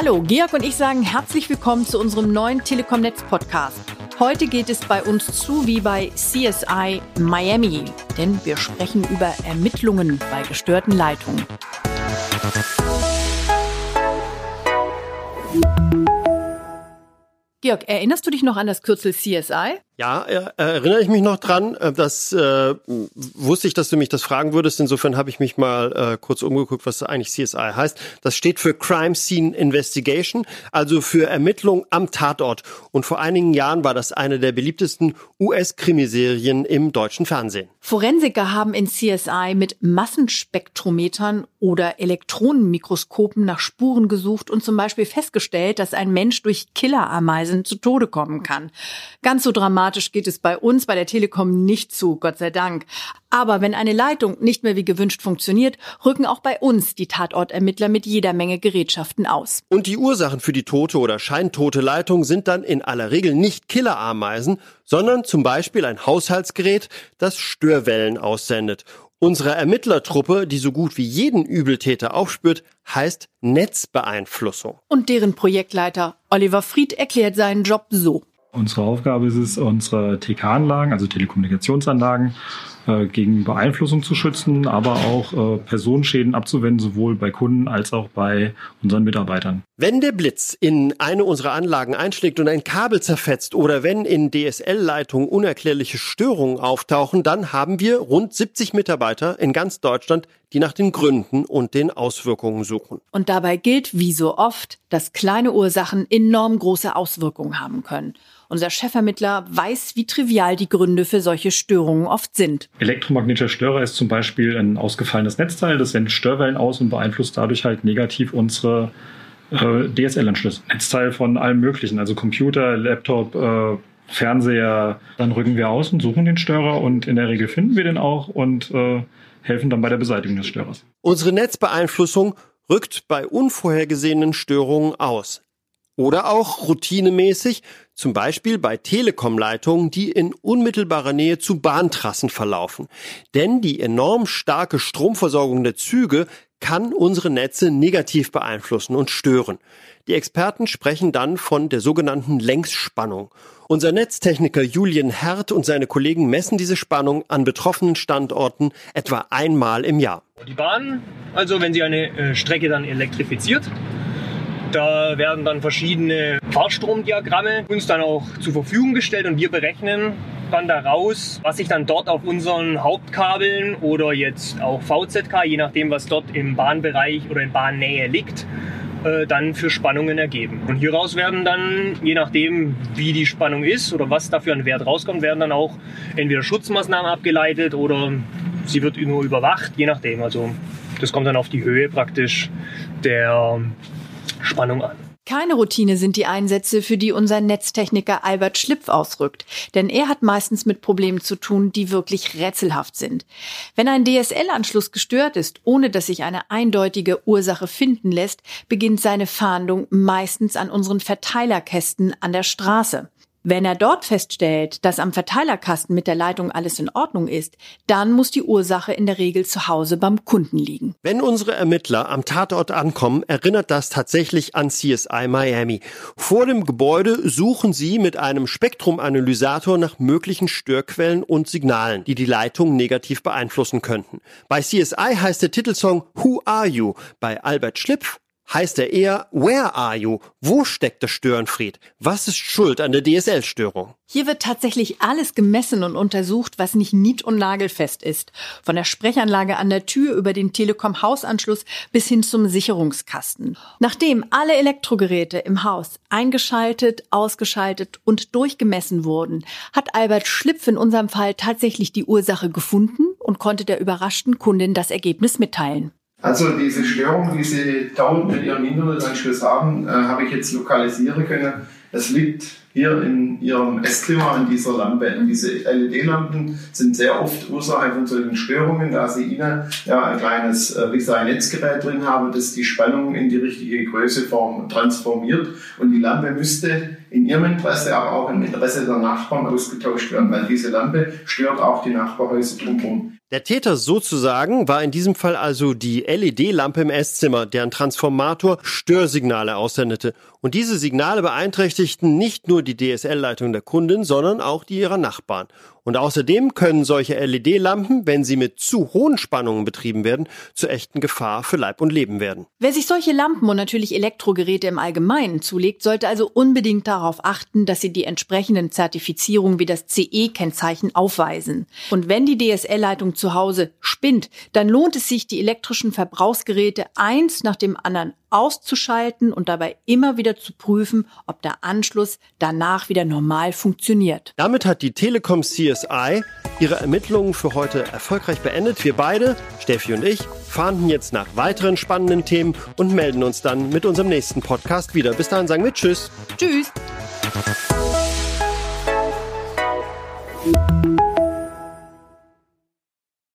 Hallo, Georg und ich sagen herzlich willkommen zu unserem neuen Telekom-Netz-Podcast. Heute geht es bei uns zu wie bei CSI Miami, denn wir sprechen über Ermittlungen bei gestörten Leitungen. Georg, erinnerst du dich noch an das Kürzel CSI? Ja, äh, erinnere ich mich noch dran. Äh, das äh, wusste ich, dass du mich das fragen würdest. Insofern habe ich mich mal äh, kurz umgeguckt, was eigentlich CSI heißt. Das steht für Crime Scene Investigation, also für Ermittlung am Tatort. Und vor einigen Jahren war das eine der beliebtesten US-Krimiserien im deutschen Fernsehen. Forensiker haben in CSI mit Massenspektrometern oder Elektronenmikroskopen nach Spuren gesucht und zum Beispiel festgestellt, dass ein Mensch durch Killerameisen zu Tode kommen kann. Ganz so dramatisch dramatisch geht es bei uns bei der Telekom nicht zu, Gott sei Dank. Aber wenn eine Leitung nicht mehr wie gewünscht funktioniert, rücken auch bei uns die Tatortermittler mit jeder Menge Gerätschaften aus. Und die Ursachen für die tote oder scheintote Leitung sind dann in aller Regel nicht Killerameisen, sondern zum Beispiel ein Haushaltsgerät, das Störwellen aussendet. Unsere Ermittlertruppe, die so gut wie jeden Übeltäter aufspürt, heißt Netzbeeinflussung. Und deren Projektleiter Oliver Fried erklärt seinen Job so. Unsere Aufgabe ist es, unsere TK-Anlagen, also Telekommunikationsanlagen, äh, gegen Beeinflussung zu schützen, aber auch äh, Personenschäden abzuwenden, sowohl bei Kunden als auch bei unseren Mitarbeitern. Wenn der Blitz in eine unserer Anlagen einschlägt und ein Kabel zerfetzt oder wenn in DSL-Leitungen unerklärliche Störungen auftauchen, dann haben wir rund 70 Mitarbeiter in ganz Deutschland, die nach den Gründen und den Auswirkungen suchen. Und dabei gilt, wie so oft, dass kleine Ursachen enorm große Auswirkungen haben können. Unser Chefermittler weiß, wie trivial die Gründe für solche Störungen oft sind. Elektromagnetischer Störer ist zum Beispiel ein ausgefallenes Netzteil, das sendet Störwellen aus und beeinflusst dadurch halt negativ unsere äh, DSL-Anschlüsse. Netzteil von allem Möglichen, also Computer, Laptop, äh, Fernseher. Dann rücken wir aus und suchen den Störer und in der Regel finden wir den auch und äh, helfen dann bei der Beseitigung des Störers. Unsere Netzbeeinflussung rückt bei unvorhergesehenen Störungen aus. Oder auch routinemäßig, zum Beispiel bei Telekomleitungen, die in unmittelbarer Nähe zu Bahntrassen verlaufen. Denn die enorm starke Stromversorgung der Züge kann unsere Netze negativ beeinflussen und stören. Die Experten sprechen dann von der sogenannten Längsspannung. Unser Netztechniker Julian Hert und seine Kollegen messen diese Spannung an betroffenen Standorten etwa einmal im Jahr. Die Bahn, also wenn sie eine äh, Strecke dann elektrifiziert, da werden dann verschiedene Fahrstromdiagramme uns dann auch zur Verfügung gestellt und wir berechnen dann daraus, was sich dann dort auf unseren Hauptkabeln oder jetzt auch VZK, je nachdem was dort im Bahnbereich oder in Bahnnähe liegt, äh, dann für Spannungen ergeben. Und hieraus werden dann, je nachdem wie die Spannung ist oder was dafür an Wert rauskommt, werden dann auch entweder Schutzmaßnahmen abgeleitet oder sie wird nur überwacht, je nachdem. Also das kommt dann auf die Höhe praktisch der Spannung an. Keine Routine sind die Einsätze, für die unser Netztechniker Albert Schlipf ausrückt, denn er hat meistens mit Problemen zu tun, die wirklich rätselhaft sind. Wenn ein DSL-Anschluss gestört ist, ohne dass sich eine eindeutige Ursache finden lässt, beginnt seine Fahndung meistens an unseren Verteilerkästen an der Straße. Wenn er dort feststellt, dass am Verteilerkasten mit der Leitung alles in Ordnung ist, dann muss die Ursache in der Regel zu Hause beim Kunden liegen. Wenn unsere Ermittler am Tatort ankommen, erinnert das tatsächlich an CSI Miami. Vor dem Gebäude suchen sie mit einem Spektrumanalysator nach möglichen Störquellen und Signalen, die die Leitung negativ beeinflussen könnten. Bei CSI heißt der Titelsong Who Are You? Bei Albert Schlipf heißt er eher Where are you? Wo steckt der Störenfried? Was ist schuld an der DSL-Störung? Hier wird tatsächlich alles gemessen und untersucht, was nicht nied- und nagelfest ist. Von der Sprechanlage an der Tür über den Telekom-Hausanschluss bis hin zum Sicherungskasten. Nachdem alle Elektrogeräte im Haus eingeschaltet, ausgeschaltet und durchgemessen wurden, hat Albert Schlipf in unserem Fall tatsächlich die Ursache gefunden und konnte der überraschten Kundin das Ergebnis mitteilen. Also diese Störung, die Sie dauernd mit Ihrem Internetanschluss haben, äh, habe ich jetzt lokalisieren können. Es liegt hier in Ihrem Esszimmer an dieser Lampe. Diese LED-Lampen sind sehr oft Ursache von solchen Störungen, da Sie Ihnen ja ein kleines äh, Netzgerät drin haben, das die Spannung in die richtige Größe transformiert. Und die Lampe müsste in ihrem Interesse, aber auch im Interesse der Nachbarn ausgetauscht werden, weil diese Lampe stört auch die Nachbarhäuser drumherum. Der Täter sozusagen war in diesem Fall also die LED-Lampe im Esszimmer, deren Transformator Störsignale aussendete. Und diese Signale beeinträchtigten nicht nur die DSL-Leitung der Kundin, sondern auch die ihrer Nachbarn. Und außerdem können solche LED-Lampen, wenn sie mit zu hohen Spannungen betrieben werden, zur echten Gefahr für Leib und Leben werden. Wer sich solche Lampen und natürlich Elektrogeräte im Allgemeinen zulegt, sollte also unbedingt darauf achten, dass sie die entsprechenden Zertifizierungen wie das CE-Kennzeichen aufweisen. Und wenn die DSL-Leitung zu Hause spinnt, dann lohnt es sich, die elektrischen Verbrauchsgeräte eins nach dem anderen auszuschalten und dabei immer wieder zu prüfen, ob der Anschluss danach wieder normal funktioniert. Damit hat die Telekom CSI ihre Ermittlungen für heute erfolgreich beendet. Wir beide, Steffi und ich, fahnden jetzt nach weiteren spannenden Themen und melden uns dann mit unserem nächsten Podcast wieder. Bis dahin sagen wir Tschüss. Tschüss.